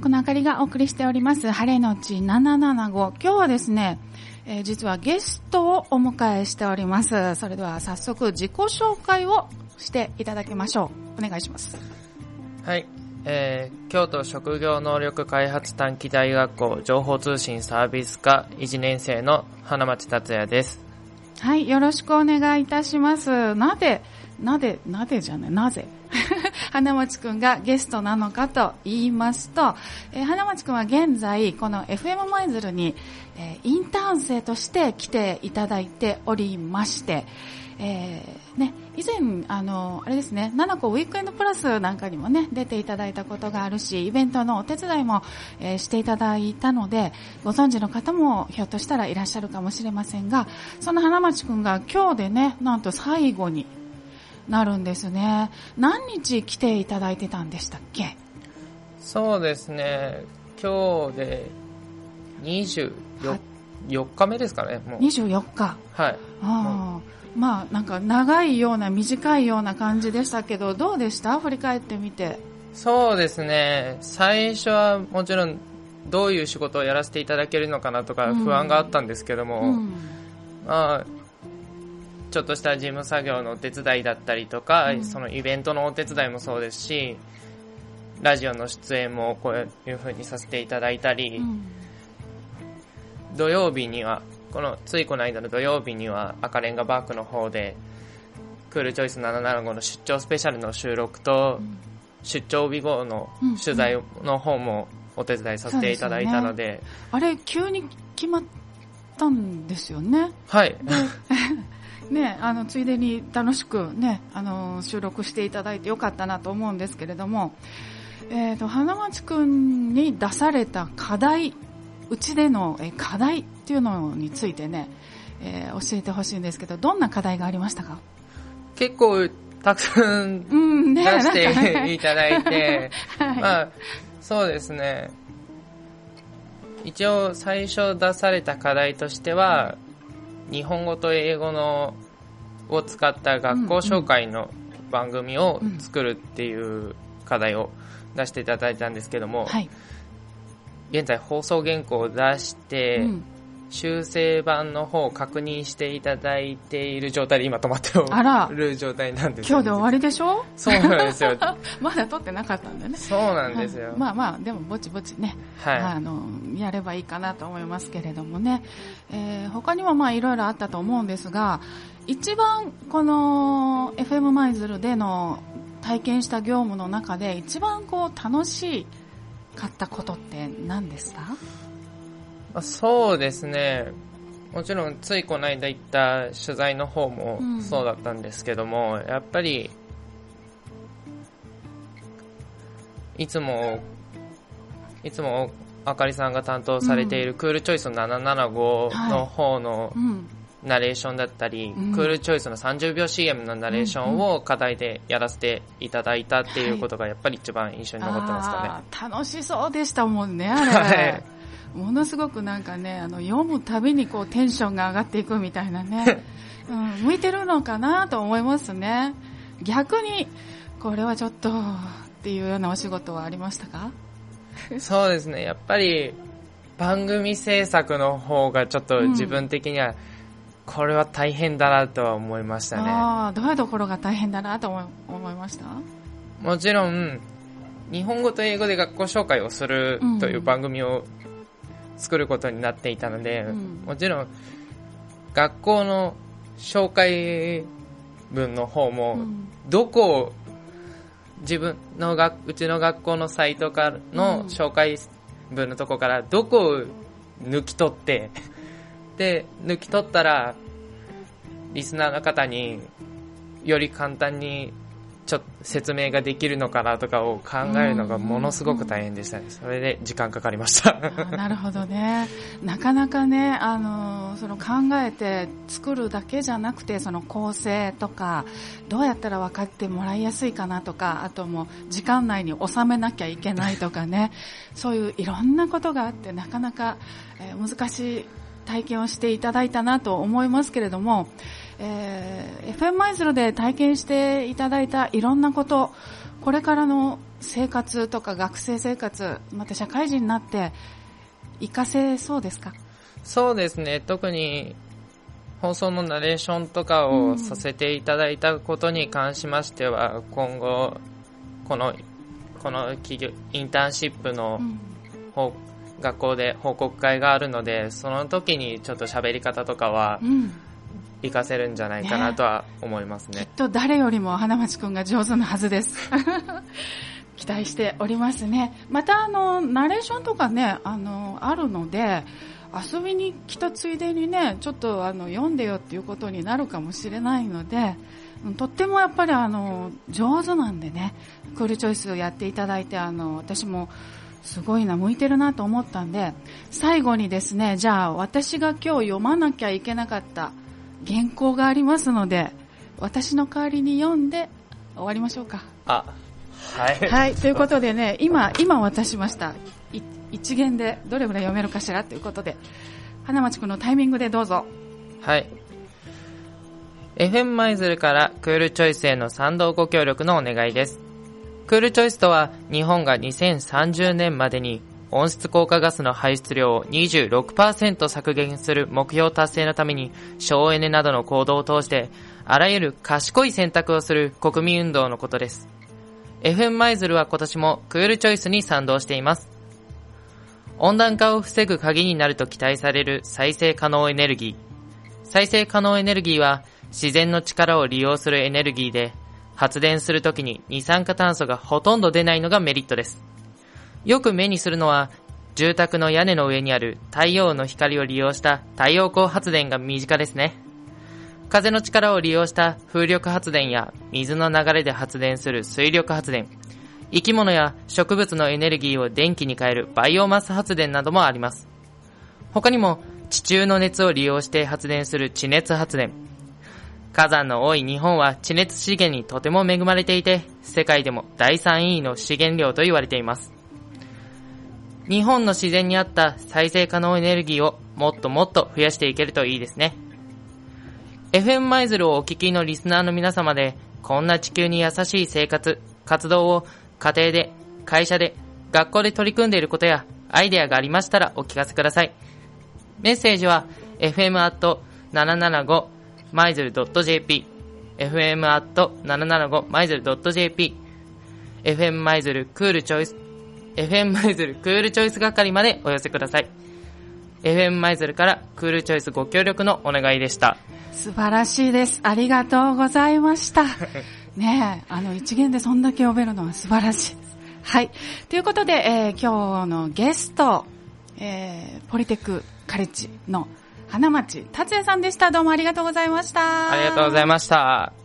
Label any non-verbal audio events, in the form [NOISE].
奥のあかりがお送りしております、晴れのち775。今日はですね、えー、実はゲストをお迎えしております。それでは早速自己紹介をしていただきましょう。お願いします。はい。えー、京都職業能力開発短期大学校情報通信サービス科1年生の花町達也です。はい、よろしくお願いいたします。なぜ、なぜ、なぜじゃない、なぜ？花町くんがゲストなのかと言いますと、えー、花町くんは現在、この FM マイズルに、えー、インターン生として来ていただいておりまして、えー、ね、以前、あの、あれですね、7個ウィークエンドプラスなんかにもね、出ていただいたことがあるし、イベントのお手伝いも、えー、していただいたので、ご存知の方もひょっとしたらいらっしゃるかもしれませんが、その花町くんが今日でね、なんと最後になるんですね。何日来ていただいてたんでしたっけ？そうですね、今日で24、4日目ですかね、もう。24日。はい。ああ。まあなんか長いような短いような感じでしたけどどうでした？振り返ってみてそうですね最初はもちろんどういう仕事をやらせていただけるのかなとか不安があったんですけども、うん、まあちょっとした事務作業のお手伝いだったりとか、うん、そのイベントのお手伝いもそうですしラジオの出演もこういうふうにさせていただいたり、うん、土曜日にはこのついこの間の土曜日には赤レンガバークの方でクールチョイス775の出張スペシャルの収録と、うん、出張日後の取材の方もお手伝いさせていただいたのででね、あれ急に決まったんですよね。はい [LAUGHS] ね、あのついでに楽しく、ね、あの収録していただいてよかったなと思うんですけれども、えーと、花町くんに出された課題うちでの課題っていうのについてね、えー、教えてほしいんですけど、どんな課題がありましたか？結構たくさん出していただいて、はい、まあ、そうですね。一応最初出された課題としては、日本語と英語のを使った学校紹介の番組を作るっていう課題を出していただいたんですけども、はい。現在放送原稿を出して、うん、修正版の方を確認していただいている状態で今止まっておる状態なんです、今日で終わりでしょ？そうなんですよ。[LAUGHS] まだ撮ってなかったんでね。そうなんですよ、はい、まあまあでもぼちぼちね、はい、あのやればいいかなと思いますけれどもね、えー、他にもまあいろいろあったと思うんですが一番この FM 舞鶴での体験した業務の中で一番こう楽しいかったことって何ですか？そうですね。もちろんついこの間行った取材の方もそうだったんですけども、うん、やっぱりいつもいつもあかりさんが担当されているクールチョイス775の方のナレーションだったり、うん、クールチョイスの30秒 CM のナレーションを課題でやらせていただいたっていうことがやっぱり一番印象に残ってますかね。はい、楽しそうでしたもんね、あれ。[LAUGHS] はいものすごくなんかね、あの読むたびにこうテンションが上がっていくみたいなね、[LAUGHS] うん、向いてるのかなと思いますね。逆に、これはちょっとっていうようなお仕事はありましたか？[LAUGHS] そうですね、やっぱり番組制作の方がちょっと自分的には、うんこれは大変だなとは思いましたね。ああ、どういうところが大変だなと思いました？もちろん、日本語と英語で学校紹介をするという番組を作ることになっていたので、うん、もちろん、学校の紹介文の方も、どこを自分のがうちの学校のサイトからの紹介文のとこからどこを抜き取って [LAUGHS] で、抜き取ったら、リスナーの方により簡単にちょっと説明ができるのかなとかを考えるのがものすごく大変でしたね。それで時間かかりましたなるほどね。なかなかね、あの、その考えて作るだけじゃなくて、その構成とか、どうやったら分かってもらいやすいかなとか、あともう時間内に収めなきゃいけないとかね、[LAUGHS] そういういろんなことがあって、なかなか、えー、難しい体験をしていただいたなと思いますけれども、えー、FM マイズルで体験していただいたいろんなこと、これからの生活とか学生生活、また社会人になって活かせそうですか？そうですね。特に放送のナレーションとかをさせていただいたことに関しましては、うん、今後、この、この企業、インターンシップの、うん、学校で報告会があるので、その時にちょっと喋り方とかは、活かせるんじゃないかなとは思いますね。ねきっと誰よりも花町くんが上手なはずです。[LAUGHS] 期待しておりますね。またあの、ナレーションとかね、あの、あるので、遊びに来たついでにね、ちょっとあの読んでよっていうことになるかもしれないので、とってもやっぱりあの上手なんでね、クールチョイスをやっていただいて、あの私もすごいな、向いてるなと思ったんで、最後にですね、じゃあ私が今日読まなきゃいけなかった原稿がありますので、私の代わりに読んで終わりましょうか。あ、はい。はい、ということでね、今、今渡しました。一元でどれぐらい読めるかしらということで、花町くんのタイミングでどうぞ。はい。FM マイズルからクールチョイスへの賛同ご協力のお願いです。クールチョイスとは日本が2030年までに温室効果ガスの排出量を26%削減する目標達成のために省エネなどの行動を通してあらゆる賢い選択をする国民運動のことです。FM マイズルは今年もクールチョイスに賛同しています。温暖化を防ぐ鍵になると期待される再生可能エネルギー。再生可能エネルギーは自然の力を利用するエネルギーで、発電するときに二酸化炭素がほとんど出ないのがメリットです。よく目にするのは、住宅の屋根の上にある太陽の光を利用した太陽光発電が身近ですね。風の力を利用した風力発電や水の流れで発電する水力発電、生き物や植物のエネルギーを電気に変えるバイオマス発電などもあります。他にも地中の熱を利用して発電する地熱発電。火山の多い日本は地熱資源にとても恵まれていて、世界でも第3位の資源量と言われています。日本の自然に合った再生可能エネルギーをもっともっと増やしていけるといいですね。FM マイズルをお聞きのリスナーの皆様で、こんな地球に優しい生活、活動を家庭で、会社で、学校で取り組んでいることやアイデアがありましたらお聞かせください。メッセージは fm.775maizl.jp fm.775maizl.jp fm マイズルクールチョイス FM マイズルクールチョイス係までお寄せください。FM マイズルからクールチョイスご協力のお願いでした。素晴らしいです。ありがとうございました。[LAUGHS] ねえ、あの、一元でそんだけ呼べるのは素晴らしいです。はい。ということで、えー、今日のゲスト、えー、ポリテクカレッジの花町達也さんでした。どうもありがとうございました。ありがとうございました。